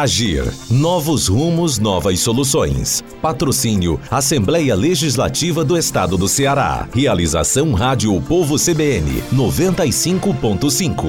Agir. Novos rumos, novas soluções. Patrocínio Assembleia Legislativa do Estado do Ceará. Realização Rádio Povo CBN 95.5.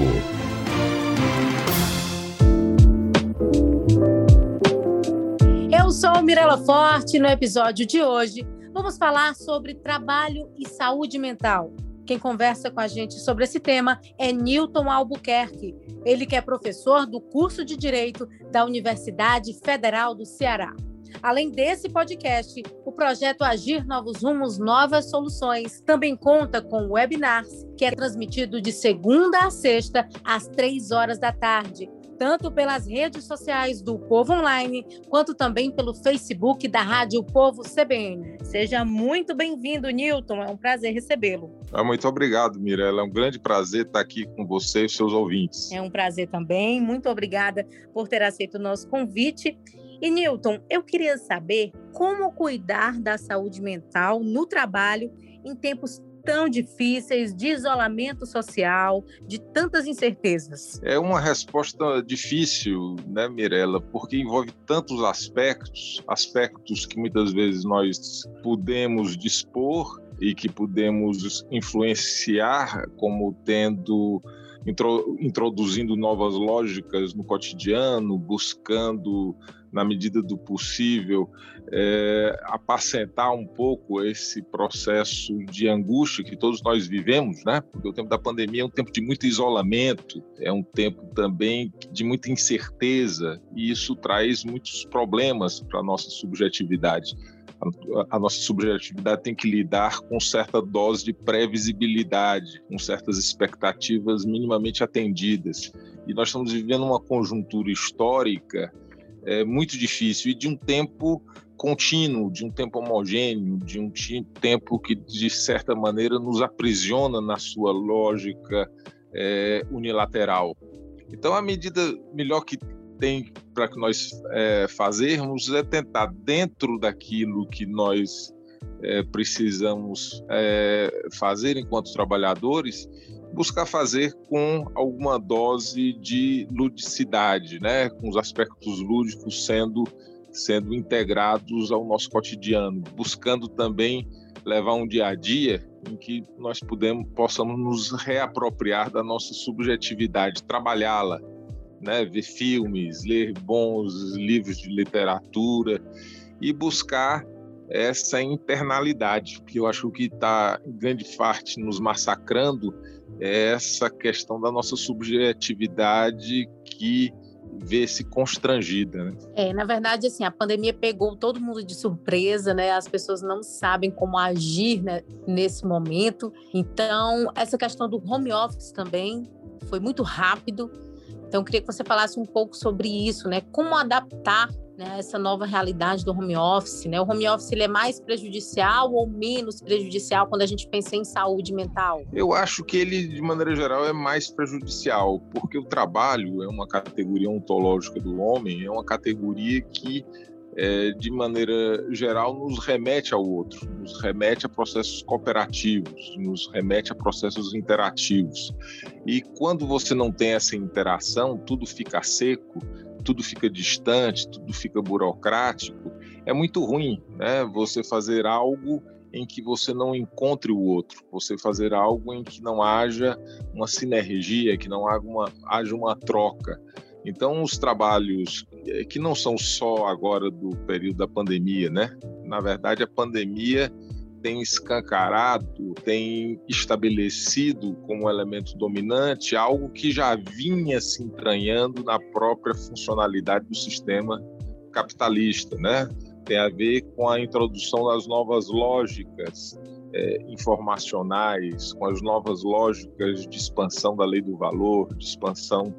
Eu sou Mirela Forte. No episódio de hoje, vamos falar sobre trabalho e saúde mental. Quem conversa com a gente sobre esse tema é Newton Albuquerque. Ele que é professor do curso de Direito da Universidade Federal do Ceará. Além desse podcast, o projeto Agir Novos Rumos, Novas Soluções também conta com webinars, que é transmitido de segunda a sexta, às três horas da tarde, tanto pelas redes sociais do Povo Online, quanto também pelo Facebook da Rádio Povo CBN. Seja muito bem-vindo, Newton. É um prazer recebê-lo. Ah, muito obrigado, Mirella. É um grande prazer estar aqui com você e seus ouvintes. É um prazer também. Muito obrigada por ter aceito o nosso convite. E, Newton, eu queria saber como cuidar da saúde mental no trabalho em tempos tão difíceis, de isolamento social, de tantas incertezas? É uma resposta difícil, né, Mirella, porque envolve tantos aspectos, aspectos que muitas vezes nós podemos dispor e que podemos influenciar como tendo introduzindo novas lógicas no cotidiano, buscando na medida do possível, é, apacentar um pouco esse processo de angústia que todos nós vivemos, né? Porque o tempo da pandemia é um tempo de muito isolamento, é um tempo também de muita incerteza, e isso traz muitos problemas para a nossa subjetividade. A, nossa subjetividade tem que lidar com certa dose de previsibilidade, com certas expectativas minimamente atendidas. E nós estamos vivendo uma conjuntura histórica é, muito difícil e de um tempo contínuo, de um tempo homogêneo, de um tempo que, de certa maneira, nos aprisiona na sua lógica é, unilateral. Então, a medida melhor que tem para que nós é, fazermos é tentar, dentro daquilo que nós é, precisamos é, fazer enquanto trabalhadores, buscar fazer com alguma dose de ludicidade, né? com os aspectos lúdicos sendo, sendo integrados ao nosso cotidiano, buscando também levar um dia a dia em que nós podemos, possamos nos reapropriar da nossa subjetividade, trabalhá-la, né? ver filmes, ler bons livros de literatura e buscar essa internalidade, que eu acho que está em grande parte nos massacrando é essa questão da nossa subjetividade que vê-se constrangida. Né? É, na verdade, assim, a pandemia pegou todo mundo de surpresa, né? As pessoas não sabem como agir né, nesse momento. Então, essa questão do home office também foi muito rápido. Então, eu queria que você falasse um pouco sobre isso, né? Como adaptar né, essa nova realidade do home office, né? O home office ele é mais prejudicial ou menos prejudicial quando a gente pensa em saúde mental? Eu acho que ele, de maneira geral, é mais prejudicial, porque o trabalho é uma categoria ontológica do homem, é uma categoria que é, de maneira geral, nos remete ao outro, nos remete a processos cooperativos, nos remete a processos interativos. E quando você não tem essa interação, tudo fica seco, tudo fica distante, tudo fica burocrático, é muito ruim, né? Você fazer algo em que você não encontre o outro, você fazer algo em que não haja uma sinergia, que não haja uma, haja uma troca. Então, os trabalhos eh, que não são só agora do período da pandemia, né? Na verdade, a pandemia tem escancarado, tem estabelecido como elemento dominante algo que já vinha se entranhando na própria funcionalidade do sistema capitalista, né? Tem a ver com a introdução das novas lógicas é, informacionais, com as novas lógicas de expansão da lei do valor, de expansão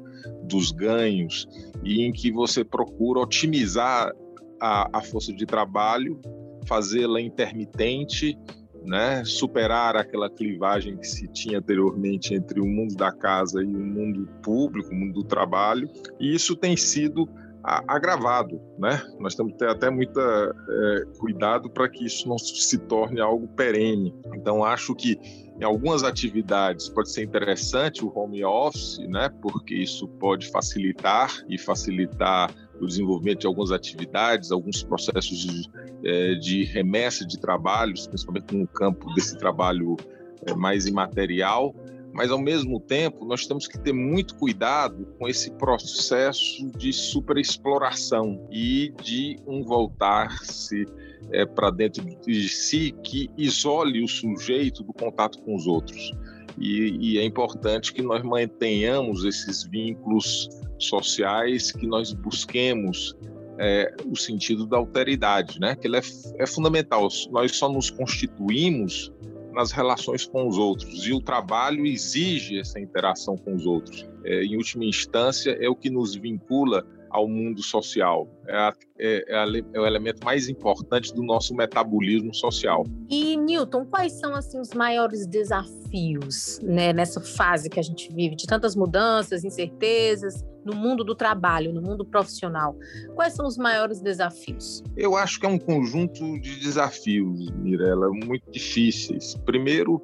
dos ganhos e em que você procura otimizar a, a força de trabalho, fazê-la intermitente, né, superar aquela clivagem que se tinha anteriormente entre o mundo da casa e o mundo público, o mundo do trabalho, e isso tem sido agravado, né? Nós temos que ter até muito é, cuidado para que isso não se torne algo perene. Então, acho que em algumas atividades pode ser interessante o home office, né? Porque isso pode facilitar e facilitar o desenvolvimento de algumas atividades, alguns processos de, é, de remessa de trabalhos, principalmente no campo desse trabalho é, mais imaterial, mas ao mesmo tempo nós temos que ter muito cuidado com esse processo de superexploração e de um voltar-se é, para dentro de si que isole o sujeito do contato com os outros. E, e, é importante que nós mantenhamos esses vínculos sociais, que nós busquemos é, o sentido da alteridade, né? Que ele é, é fundamental. Nós só nos constituímos nas relações com os outros e o trabalho exige essa interação com os outros. É, em última instância, é o que nos vincula ao mundo social. É, a, é, é, a, é, o elemento mais importante do nosso metabolismo social. E, Newton, quais são assim, os maiores desafios né, nessa fase que a gente vive, de tantas mudanças, incertezas no mundo do trabalho, no mundo profissional? Quais são os maiores desafios? Eu acho que é um conjunto de desafios, Mirella, muito difíceis. Primeiro,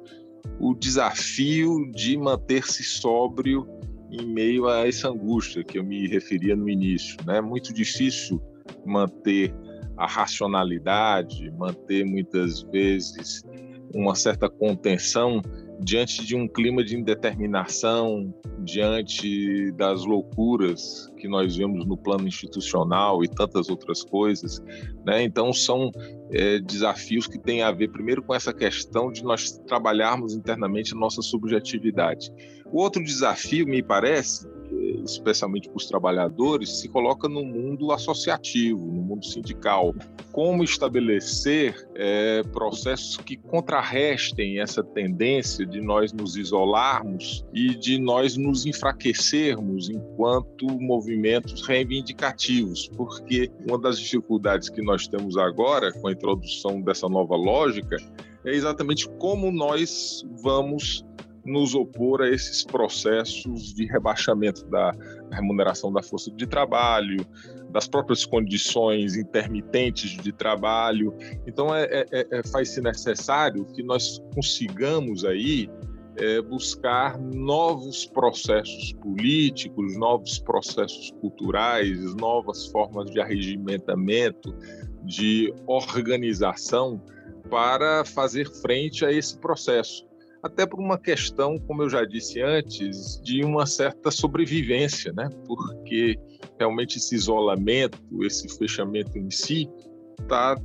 o desafio de manter-se sóbrio em meio a essa angústia que eu me referia no início. Né? Muito difícil manter a racionalidade, manter muitas vezes uma certa contenção diante de um clima de indeterminação, diante das loucuras que nós vemos no plano institucional e tantas outras coisas. Né? Então, são é, desafios que têm a ver, primeiro, com essa questão de nós trabalharmos internamente a nossa subjetividade. O outro desafio, me parece, especialmente para os trabalhadores, se coloca no mundo associativo, no mundo sindical. Como estabelecer é, processos que contrarrestem essa tendência de nós nos isolarmos e de nós nos enfraquecermos enquanto movimentos reivindicativos, porque uma das dificuldades que nós temos agora com a introdução dessa nova lógica é exatamente como nós vamos nos opor a esses processos de rebaixamento da remuneração da força de trabalho, das próprias condições intermitentes de trabalho. Então, é, é, é, é faz-se necessário que nós consigamos aí é, buscar novos processos políticos, novos processos culturais, novas formas de arregimentamento, de organização para fazer frente a esse processo até por uma questão, como eu já disse antes, de uma certa sobrevivência, né? Porque realmente esse isolamento, esse fechamento em si, está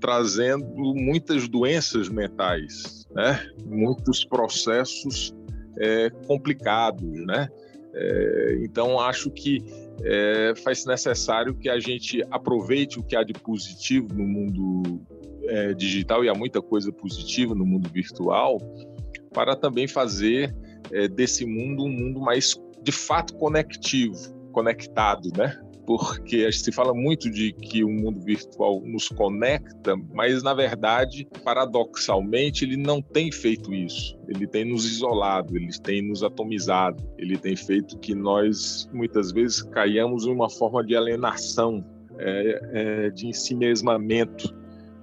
trazendo muitas doenças mentais, né? Muitos processos é, complicados, né? É, então acho que é, faz necessário que a gente aproveite o que há de positivo no mundo é, digital e há muita coisa positiva no mundo virtual para também fazer é, desse mundo um mundo mais de fato conectivo, conectado, né? Porque se fala muito de que o mundo virtual nos conecta, mas na verdade, paradoxalmente, ele não tem feito isso. Ele tem nos isolado, ele tem nos atomizado, ele tem feito que nós muitas vezes caiamos em uma forma de alienação, é, é, de ensimesmamento.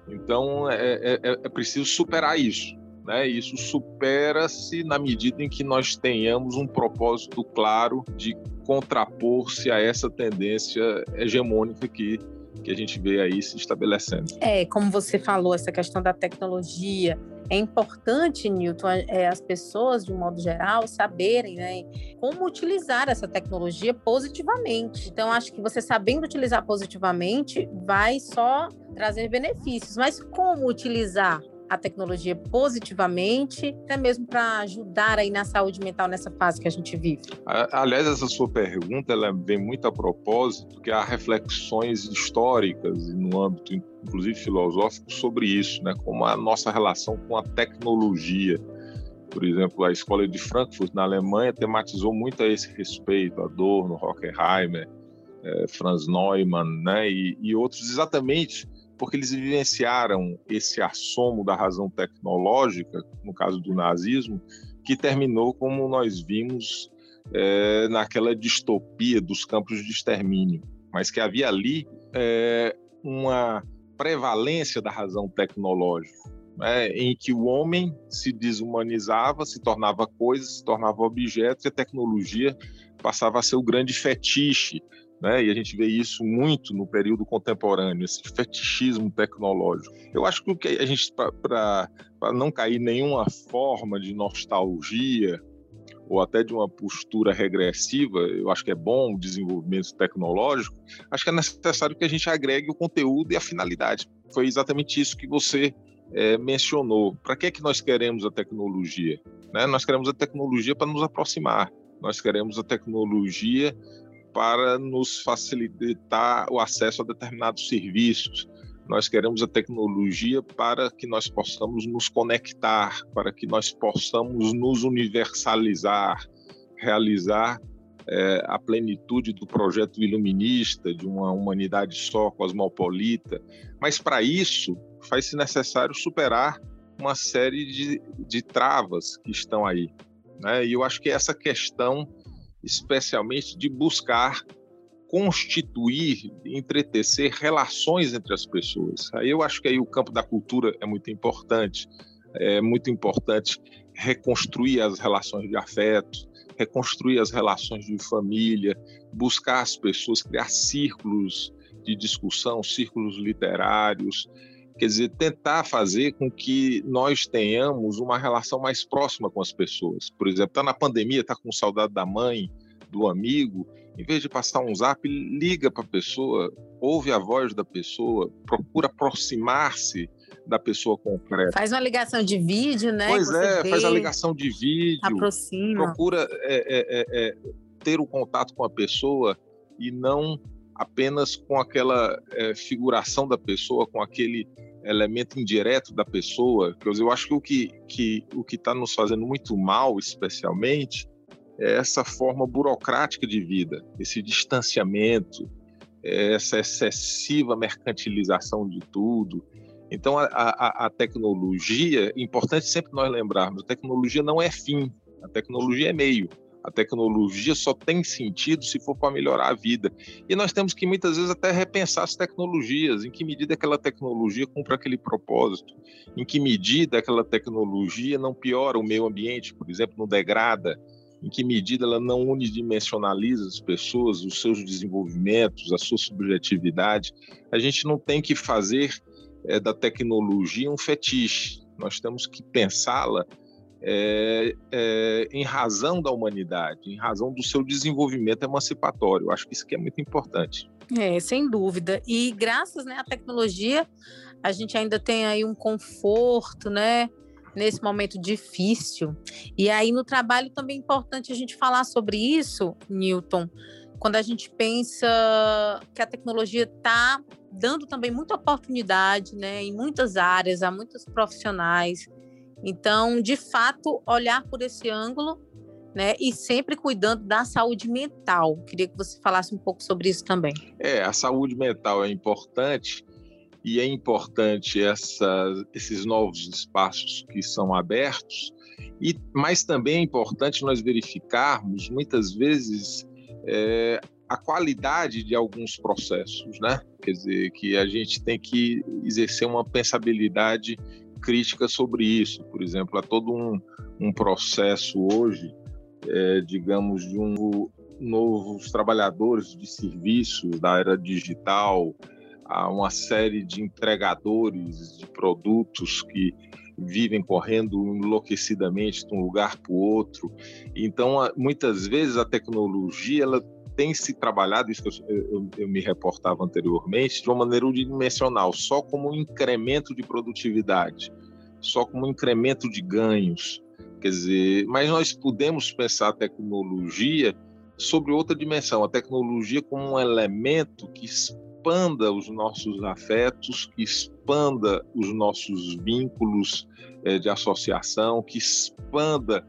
Então é, é, é preciso superar isso. Né? Isso supera-se na medida em que nós tenhamos um propósito claro de contrapor-se a essa tendência hegemônica que, que a gente vê aí se estabelecendo. É, como você falou, essa questão da tecnologia, é importante, Newton, é, as pessoas, de um modo geral, saberem né, como utilizar essa tecnologia positivamente. Então, acho que você sabendo utilizar positivamente vai só trazer benefícios, mas como utilizar? A tecnologia positivamente, até mesmo para ajudar aí na saúde mental nessa fase que a gente vive? Aliás, essa sua pergunta ela vem muito a propósito, que há reflexões históricas no âmbito, inclusive filosófico, sobre isso, né? Como a nossa relação com a tecnologia. Por exemplo, a escola de Frankfurt, na Alemanha, tematizou muito a esse respeito, Adorno, Horkheimer, é, Franz Neumann, né, e, e outros, exatamente porque eles vivenciaram esse assomo da razão tecnológica, no caso do nazismo, que terminou como nós vimos é, naquela distopia dos campos de extermínio, mas que havia ali é, uma prevalência da razão tecnológica, né, em que o homem se desumanizava, se tornava coisa, se tornava objeto, e a tecnologia passava a ser o grande fetiche. Né? E a gente vê isso muito no período contemporâneo, esse fetichismo tecnológico. Eu acho que a gente, para não cair nenhuma forma de nostalgia ou até de uma postura regressiva, eu acho que é bom o desenvolvimento tecnológico, acho que é necessário que a gente agregue o conteúdo e a finalidade. Foi exatamente isso que você é, mencionou. Para que, é que nós queremos a tecnologia? Né? Nós queremos a tecnologia para nos aproximar, nós queremos a tecnologia para nos facilitar o acesso a determinados serviços. Nós queremos a tecnologia para que nós possamos nos conectar, para que nós possamos nos universalizar, realizar é, a plenitude do projeto iluminista, de uma humanidade só, cosmopolita. Mas para isso, faz-se necessário superar uma série de, de travas que estão aí. Né? E eu acho que essa questão, especialmente de buscar constituir, entretecer relações entre as pessoas. Aí eu acho que aí o campo da cultura é muito importante. É muito importante reconstruir as relações de afeto, reconstruir as relações de família, buscar as pessoas, criar círculos de discussão, círculos literários, quer dizer, tentar fazer com que nós tenhamos uma relação mais próxima com as pessoas. Por exemplo, está na pandemia, está com saudade da mãe, do amigo, em vez de passar um zap, liga para a pessoa, ouve a voz da pessoa, procura aproximar-se da pessoa concreta. Faz uma ligação de vídeo, né? Pois é, vê, faz a ligação de vídeo. Aproxima. Procura é, é, é, é, ter o contato com a pessoa e não apenas com aquela é, figuração da pessoa, com aquele elemento indireto da pessoa. Eu acho que o que que o que está nos fazendo muito mal, especialmente, é essa forma burocrática de vida, esse distanciamento, essa excessiva mercantilização de tudo. Então, a, a, a tecnologia, importante sempre nós lembrarmos, a tecnologia não é fim, a tecnologia é meio. A tecnologia só tem sentido se for para melhorar a vida. E nós temos que muitas vezes até repensar as tecnologias, em que medida aquela tecnologia cumpre aquele propósito, em que medida aquela tecnologia não piora o meio ambiente, por exemplo, não degrada, em que medida ela não unidimensionaliza as pessoas, os seus desenvolvimentos, a sua subjetividade. A gente não tem que fazer é, da tecnologia um fetiche. Nós temos que pensá-la é, é, em razão da humanidade, em razão do seu desenvolvimento emancipatório. Eu acho que isso é muito importante. É, sem dúvida. E graças né, à tecnologia, a gente ainda tem aí um conforto, né? Nesse momento difícil. E aí, no trabalho, também é importante a gente falar sobre isso, Newton, quando a gente pensa que a tecnologia está dando também muita oportunidade né, em muitas áreas, a muitos profissionais. Então, de fato, olhar por esse ângulo né, e sempre cuidando da saúde mental. Queria que você falasse um pouco sobre isso também. É, a saúde mental é importante e é importante essa, esses novos espaços que são abertos, e, mas também é importante nós verificarmos, muitas vezes, é, a qualidade de alguns processos, né? Quer dizer, que a gente tem que exercer uma pensabilidade crítica sobre isso. Por exemplo, há todo um, um processo hoje, é, digamos, de um novos trabalhadores de serviços da era digital, há uma série de entregadores de produtos que vivem correndo enlouquecidamente de um lugar para o outro. Então, muitas vezes a tecnologia ela tem se trabalhado, isso que eu, eu, eu, me reportava anteriormente, de uma maneira unidimensional, só como um incremento de produtividade, só como um incremento de ganhos. Quer dizer, mas nós podemos pensar a tecnologia sobre outra dimensão, a tecnologia como um elemento que expanda os nossos afetos, que expanda os nossos vínculos é, de associação, que expanda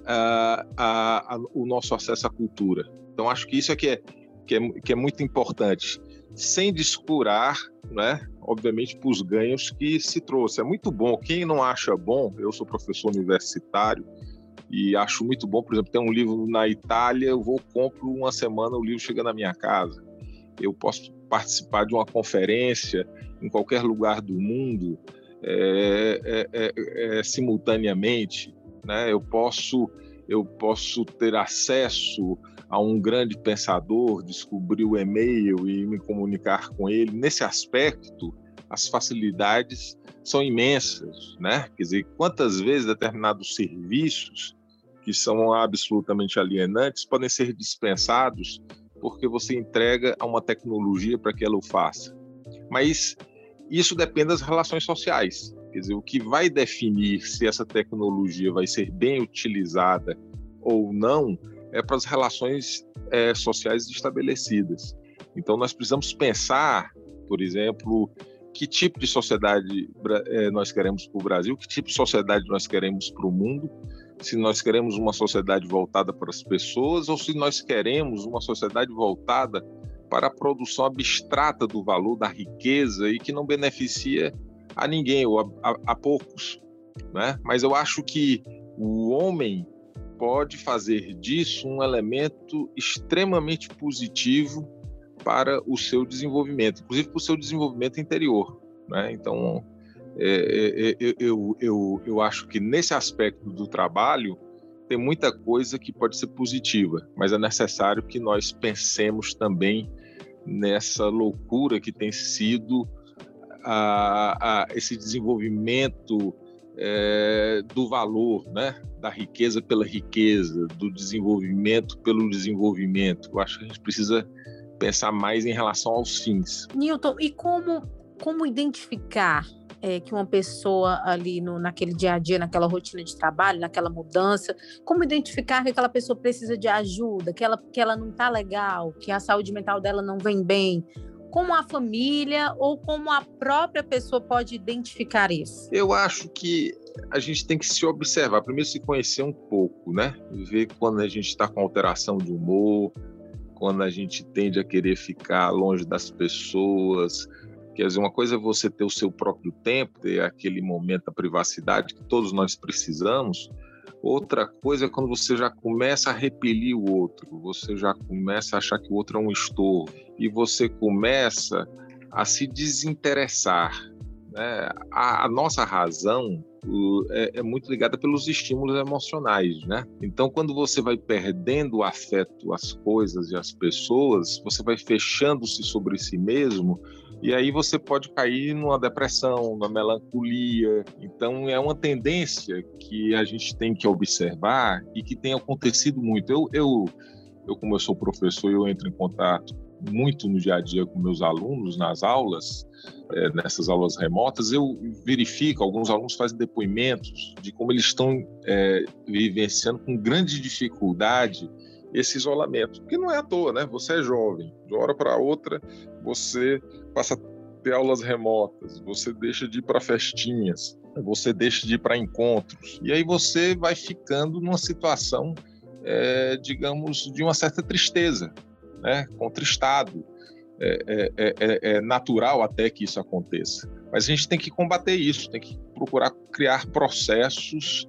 uh, a, a, o nosso acesso à cultura. Então, acho que isso é que é, que é, que é muito importante, sem descurar, né, obviamente, para os ganhos que se trouxe. É muito bom. Quem não acha bom, eu sou professor universitário, e acho muito bom, por exemplo, tem um livro na Itália, eu vou, compro uma semana, o livro chega na minha casa. Eu posso participar de uma conferência em qualquer lugar do mundo é, é, é, é, simultaneamente. Né? Eu, posso, eu posso ter acesso a um grande pensador, descobrir o e-mail e me comunicar com ele. Nesse aspecto, as facilidades são imensas, né? Quer dizer, quantas vezes determinados serviços que são absolutamente alienantes podem ser dispensados porque você entrega a uma tecnologia para que ela o faça. Mas isso depende das relações sociais. Quer dizer, o que vai definir se essa tecnologia vai ser bem utilizada ou não é para as relações é, sociais estabelecidas. Então, nós precisamos pensar, por exemplo, que tipo de sociedade é, nós queremos para o Brasil, que tipo de sociedade nós queremos para o mundo, se nós queremos uma sociedade voltada para as pessoas ou se nós queremos uma sociedade voltada para a produção abstrata do valor, da riqueza e que não beneficia a ninguém ou a, a, a poucos. Né? Mas eu acho que o homem pode fazer disso um elemento extremamente positivo para o seu desenvolvimento, inclusive para o seu desenvolvimento interior. Né? Então, é, é, é, eu, eu, eu acho que nesse aspecto do trabalho tem muita coisa que pode ser positiva, mas é necessário que nós pensemos também nessa loucura que tem sido a, a esse desenvolvimento é, do valor, né? da riqueza pela riqueza, do desenvolvimento pelo desenvolvimento. Eu acho que a gente precisa pensar mais em relação aos fins. Newton, e como, como identificar é, que uma pessoa ali no, naquele dia a dia, naquela rotina de trabalho, naquela mudança, como identificar que aquela pessoa precisa de ajuda, que ela, que ela não está legal, que a saúde mental dela não vem bem? Como a família ou como a própria pessoa pode identificar isso? Eu acho que a gente tem que se observar, primeiro se conhecer um pouco, né? Ver quando a gente está com alteração de humor, quando a gente tende a querer ficar longe das pessoas, Quer dizer, uma coisa é você ter o seu próprio tempo, ter aquele momento da privacidade que todos nós precisamos. Outra coisa é quando você já começa a repelir o outro, você já começa a achar que o outro é um estorvo e você começa a se desinteressar. Né? A, a nossa razão é, é, muito ligada pelos estímulos emocionais, né? Então, quando você vai perdendo o afeto às coisas e às pessoas, você vai fechando-se sobre si mesmo e aí você pode cair numa depressão, numa melancolia. Então é uma tendência que a gente tem que observar e que tem acontecido muito. Eu, eu, eu como eu sou professor, eu entro em contato muito no dia a dia com meus alunos nas aulas, é, nessas aulas remotas, eu verifico, alguns alunos fazem depoimentos de como eles estão é, vivenciando com grande dificuldade esse isolamento, que não é à toa, né? Você é jovem, de uma hora para outra você passa a ter aulas remotas, você deixa de ir para festinhas, você deixa de ir para encontros, e aí você vai ficando numa situação, é, digamos, de uma certa tristeza, né? Contristado. É, é, é, é natural até que isso aconteça. Mas a gente tem que combater isso, tem que procurar criar processos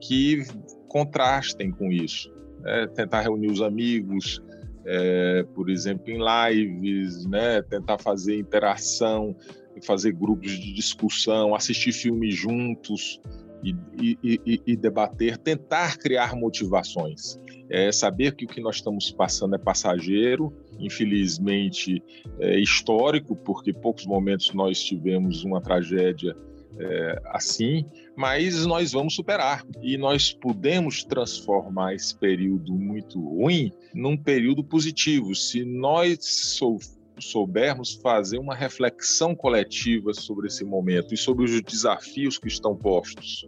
que contrastem com isso é, tentar reunir os amigos, é, por exemplo, em lives, né, tentar fazer interação, fazer grupos de discussão, assistir filmes juntos e, e, e, e debater, tentar criar motivações. É saber que o que nós estamos passando é passageiro, infelizmente é histórico, porque poucos momentos nós tivemos uma tragédia é, assim, mas nós vamos superar. E nós podemos transformar esse período muito ruim num período positivo. Se nós sou, soubermos fazer uma reflexão coletiva sobre esse momento e sobre os desafios que estão postos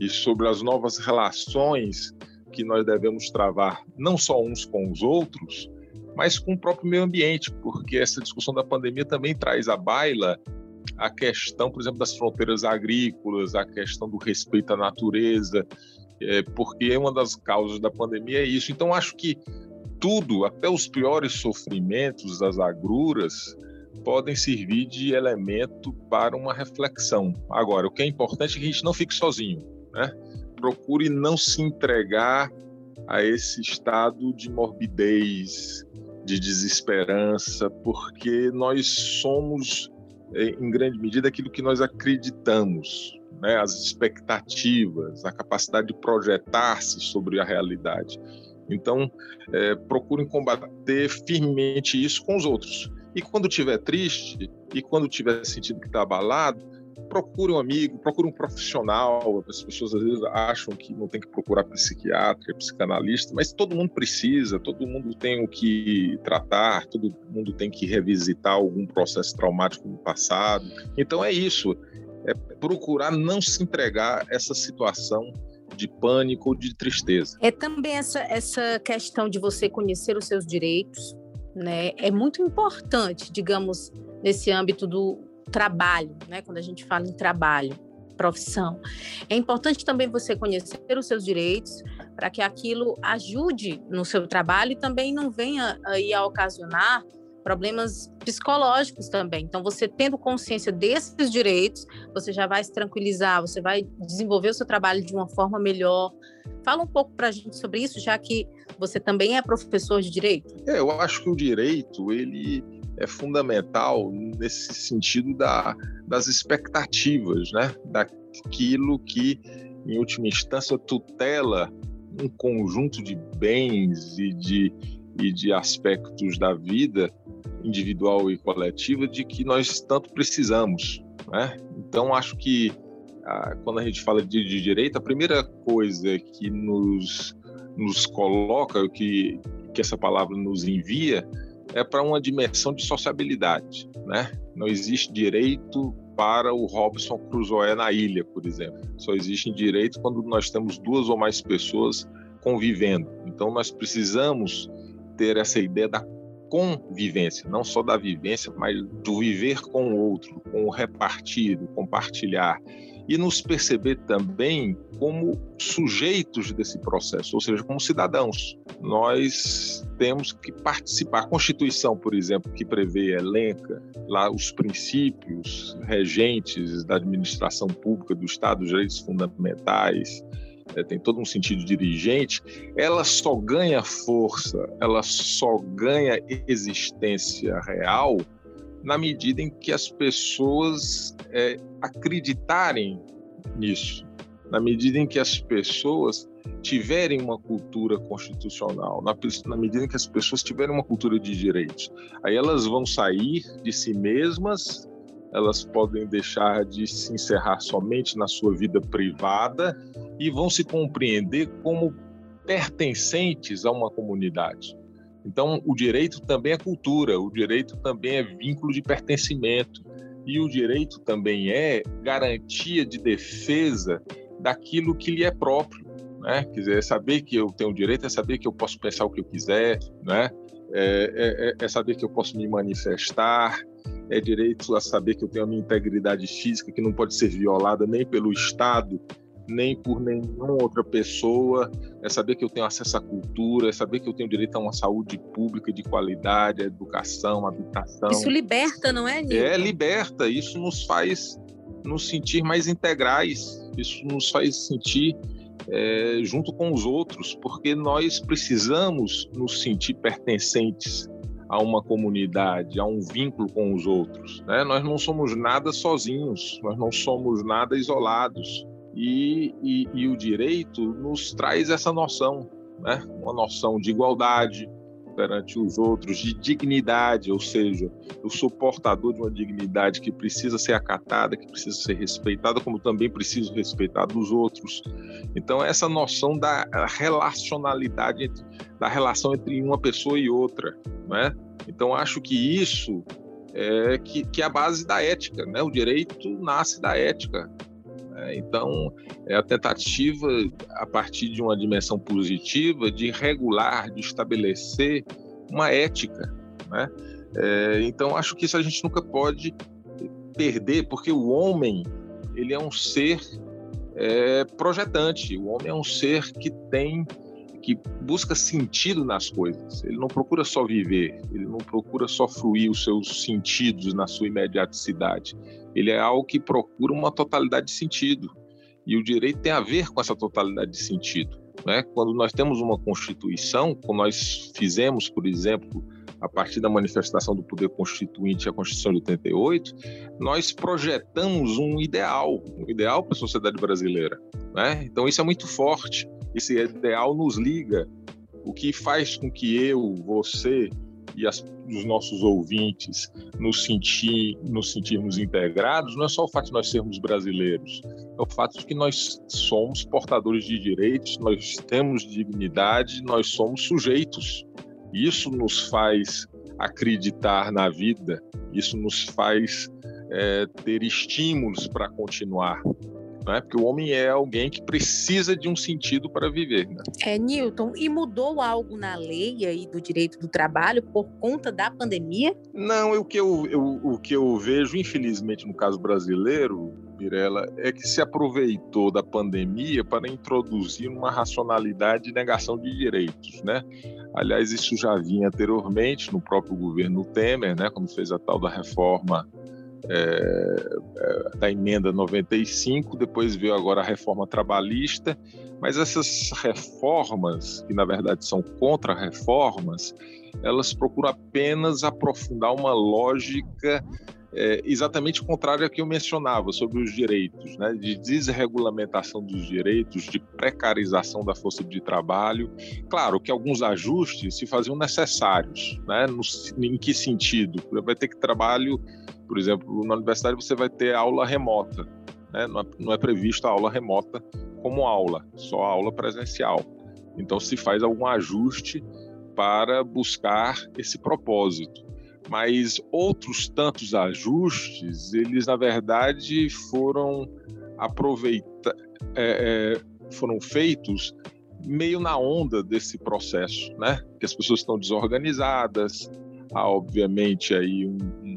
e sobre as novas relações que nós devemos travar, não só uns com os outros, mas com o próprio meio ambiente, porque essa discussão da pandemia também traz à baila a questão, por exemplo, das fronteiras agrícolas, a questão do respeito à natureza, é, porque uma das causas da pandemia é isso. Então, acho que tudo, até os piores sofrimentos, as agruras, podem servir de elemento para uma reflexão. Agora, o que é importante é que a gente não fique sozinho, né? Procure não se entregar a esse estado de morbidez, de desesperança, porque nós somos, é, em grande medida, aquilo que nós acreditamos, né? as expectativas, a capacidade de projetar-se sobre a realidade. Então, é, procurem combater firmemente isso com os outros. E quando estiver triste, e quando tiver sentido que está abalado, procure um amigo, procure um profissional. As pessoas às vezes acham que não tem que procurar psiquiatra, psicanalista, mas todo mundo precisa, todo mundo tem o que tratar, todo mundo tem que revisitar algum processo traumático no passado. Então é isso, é procurar não se entregar a essa situação de pânico ou de tristeza. É também essa, essa questão de você conhecer os seus direitos, né? É muito importante, digamos, nesse âmbito do trabalho, né? Quando a gente fala em trabalho, profissão. É importante também você conhecer os seus direitos para que aquilo ajude no seu trabalho e também não venha aí a ocasionar problemas psicológicos também. Então, você tendo consciência desses direitos, você já vai se tranquilizar, você vai desenvolver o seu trabalho de uma forma melhor. Fala um pouco para a gente sobre isso, já que você também é professor de direito. É, eu acho que o direito ele é fundamental nesse sentido da, das expectativas, né? Daquilo que, em última instância, tutela um conjunto de bens e de, e de aspectos da vida individual e coletiva de que nós tanto precisamos. Né? Então, acho que quando a gente fala de, de, direito, a primeira coisa que nos, nos coloca, que, que essa palavra nos envia, é para uma dimensão de sociabilidade. Né? Não existe direito para o Robson Crusoe na ilha, por exemplo. Só existe direito quando nós temos duas ou mais pessoas convivendo. Então, nós precisamos ter essa ideia da convivência, não só da vivência, mas do viver com o outro, com o repartir, compartilhar. E nos perceber também como sujeitos desse processo, ou seja, como cidadãos. Nós temos que participar. A Constituição, por exemplo, que prevê, elenca lá os princípios regentes da administração pública do Estado, os direitos fundamentais, é, tem todo um sentido dirigente, ela só ganha força, ela só ganha existência real na medida em que as pessoas é, acreditarem nisso, na medida em que as pessoas tiverem uma cultura constitucional, na, na, medida em que as pessoas tiverem uma cultura de direitos. Aí elas vão sair de si mesmas, elas podem deixar de se encerrar somente na sua vida privada e vão se compreender como pertencentes a uma comunidade. Então, o direito também é cultura, o direito também é vínculo de pertencimento e o direito também é garantia de defesa daquilo que lhe é próprio, né? Quer dizer, é saber que eu tenho direito, é saber que eu posso pensar o que eu quiser, né? É, é, é saber que eu posso me manifestar, é direito a saber que eu tenho a minha integridade física que não pode ser violada nem pelo Estado, nem por nenhuma outra pessoa, é saber que eu tenho acesso à cultura, é saber que eu tenho direito a uma saúde pública de qualidade, a educação, a habitação. Isso liberta, não é, Nilton? É, liberta. Isso nos faz nos sentir mais integrais, isso nos faz sentir é, junto com os outros, porque nós precisamos nos sentir pertencentes a uma comunidade, a um vínculo com os outros. Né? Nós não somos nada sozinhos, nós não somos nada isolados. E, e, e o direito nos traz essa noção, né? uma noção de igualdade perante os outros, de dignidade, ou seja, eu sou portador de uma dignidade que precisa ser acatada, que precisa ser respeitada, como também preciso respeitar dos outros. Então, essa noção da relacionalidade, da relação entre uma pessoa e outra, né? Então, acho que isso é que, que é a base da ética, né? O direito nasce da ética. Né? Então, é a tentativa, a partir de uma dimensão positiva, de regular, de estabelecer uma ética, né? É, então acho que isso a gente nunca pode perder, porque o homem ele é um ser é, projetante. O homem é um ser que tem que busca sentido nas coisas. Ele não procura só viver, ele não procura só fruir os seus sentidos na sua imediaticidade. Ele é algo que procura uma totalidade de sentido. E o direito tem a ver com essa totalidade de sentido. Né? Quando nós temos uma Constituição, como nós fizemos, por exemplo, a partir da manifestação do poder constituinte, a Constituição de 88, nós projetamos um ideal, um ideal para a sociedade brasileira. Né? Então, isso é muito forte. Esse ideal nos liga, o que faz com que eu, você e as, os nossos ouvintes nos, sentir, nos sentirmos integrados não é só o fato de nós sermos brasileiros, é o fato de que nós somos portadores de direitos, nós temos dignidade, nós somos sujeitos. Isso nos faz acreditar na vida, isso nos faz é, ter estímulos para continuar. Né? Porque o homem é alguém que precisa de um sentido para viver. Né? É, Newton, e mudou algo na lei aí do direito do trabalho por conta da pandemia? Não, o que eu, eu, o que eu vejo, infelizmente, no caso brasileiro, Mirella, é que se aproveitou da pandemia para introduzir uma racionalidade de negação de direitos, né? Aliás, isso já vinha anteriormente no próprio governo Temer, né, quando fez a tal da reforma é, é, da emenda 95, depois veio agora a reforma trabalhista, mas essas reformas, que na verdade são contra-reformas, elas procuram apenas aprofundar uma lógica é, exatamente contrário ao que eu mencionava sobre os direitos, né, de desregulamentação dos direitos, de precarização da força de trabalho. Claro que alguns ajustes se faziam necessários, né, no, em que sentido? Vai ter que trabalho, por exemplo, na universidade você vai ter aula remota, né, não, é, não é prevista a aula remota como aula, só a aula presencial. Então se faz algum ajuste para buscar esse propósito mas outros tantos ajustes, eles na verdade foram aproveita é, é, foram feitos meio na onda desse processo, né? Que as pessoas estão desorganizadas, há obviamente aí um, um,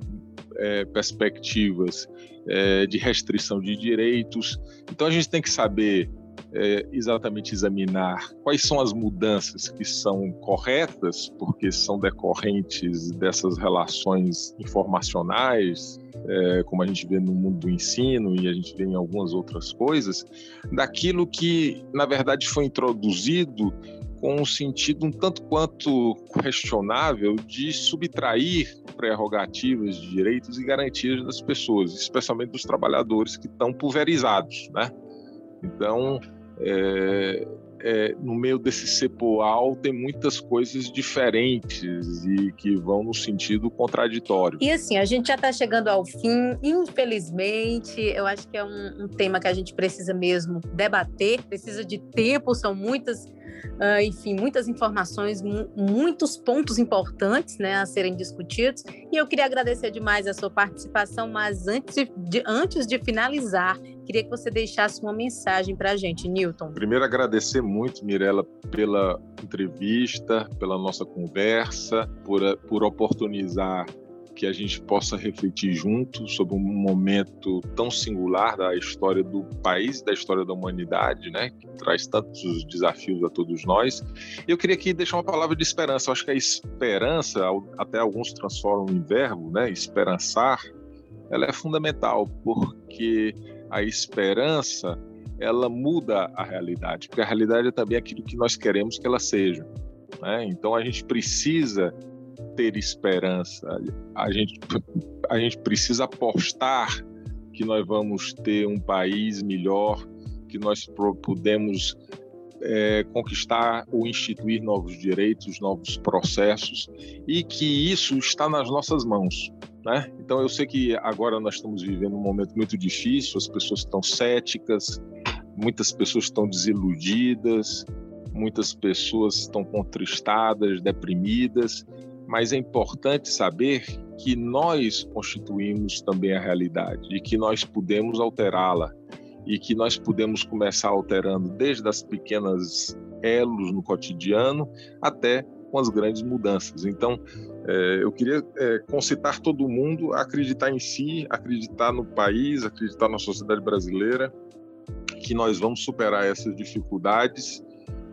é, perspectivas é, de restrição de direitos. Então a gente tem que saber é, exatamente examinar quais são as mudanças que são corretas, porque são decorrentes dessas relações informacionais, é, como a gente vê no mundo do ensino e a gente vê em algumas outras coisas, daquilo que, na verdade, foi introduzido com um sentido um tanto quanto questionável de subtrair prerrogativas direitos e garantias das pessoas, especialmente dos trabalhadores que estão pulverizados, né? Então, é, é, no meio desse cepoal tem muitas coisas diferentes e que vão no sentido contraditório. E assim, a gente já está chegando ao fim, infelizmente, eu acho que é um, um tema que a gente precisa mesmo debater, precisa de tempo, são muitas uh, enfim, muitas informações, muitos pontos importantes né, a serem discutidos. E eu queria agradecer demais a sua participação, mas antes de, antes de finalizar, queria que você deixasse uma mensagem para a gente, Newton. Primeiro, agradecer muito, Mirella, pela entrevista, pela nossa conversa, por, por oportunizar que a gente possa refletir junto sobre um momento tão singular da história do país, da história da humanidade, né, que traz tantos desafios a todos nós. Eu queria aqui deixar uma palavra de esperança. Eu acho que a esperança, até alguns transformam em verbo, né, esperançar, ela é fundamental, porque a esperança ela muda a realidade, porque a realidade é também aquilo que nós queremos que ela seja. Né? Então a gente precisa ter esperança. A gente, a gente precisa apostar que nós vamos ter um país melhor, que nós podemos é, conquistar ou instituir novos direitos, novos processos e que isso está nas nossas mãos. Né? Então eu sei que agora nós estamos vivendo um momento muito difícil, as pessoas estão céticas, muitas pessoas estão desiludidas, muitas pessoas estão contristadas, deprimidas, mas é importante saber que nós constituímos também a realidade e que nós podemos alterá-la e que nós podemos começar alterando desde as pequenas elos no cotidiano até com as grandes mudanças. Então, é, eu queria é, concitar todo mundo a acreditar em si, acreditar no país, acreditar na sociedade brasileira, que nós vamos superar essas dificuldades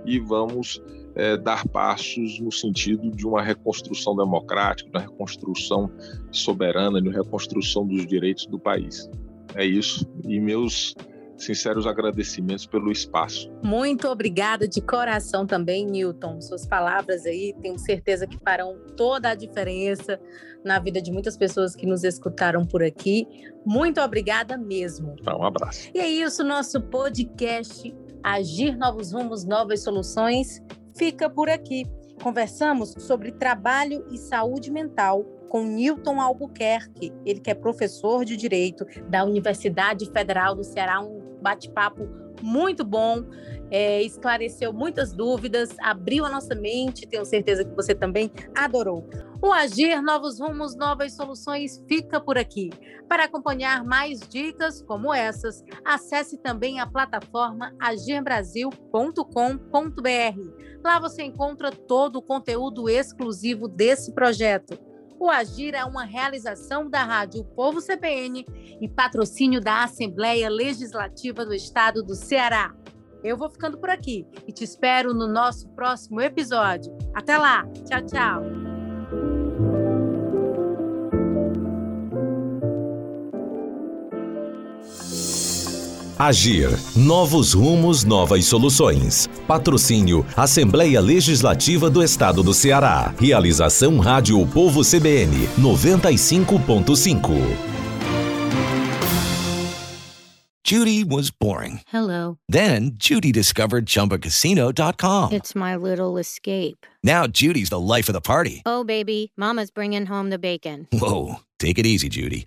e vamos é, dar passos no sentido de uma reconstrução democrática, de uma reconstrução soberana, de uma reconstrução dos direitos do país. É isso. E meus sinceros agradecimentos pelo espaço. Muito obrigada de coração também, Newton. Suas palavras aí, tenho certeza que farão toda a diferença na vida de muitas pessoas que nos escutaram por aqui. Muito obrigada mesmo. Tá, um abraço. E é isso, nosso podcast Agir Novos Rumos, Novas Soluções fica por aqui. Conversamos sobre trabalho e saúde mental com Newton Albuquerque, ele que é professor de Direito da Universidade Federal do Ceará, um bate-papo muito bom, é, esclareceu muitas dúvidas, abriu a nossa mente, tenho certeza que você também adorou. O Agir Novos Rumos, Novas Soluções fica por aqui. Para acompanhar mais dicas como essas, acesse também a plataforma agirbrasil.com.br. Lá você encontra todo o conteúdo exclusivo desse projeto. O Agir é uma realização da Rádio Povo CBN e patrocínio da Assembleia Legislativa do Estado do Ceará. Eu vou ficando por aqui e te espero no nosso próximo episódio. Até lá! Tchau, tchau! Agir. Novos rumos, novas soluções. Patrocínio Assembleia Legislativa do Estado do Ceará. Realização Rádio Povo CBN 95.5. Judy was boring. Hello. Then Judy discovered chumbacasino.com. It's my little escape. Now Judy's the life of the party. Oh, baby, Mama's bringing home the bacon. Whoa. Take it easy, Judy.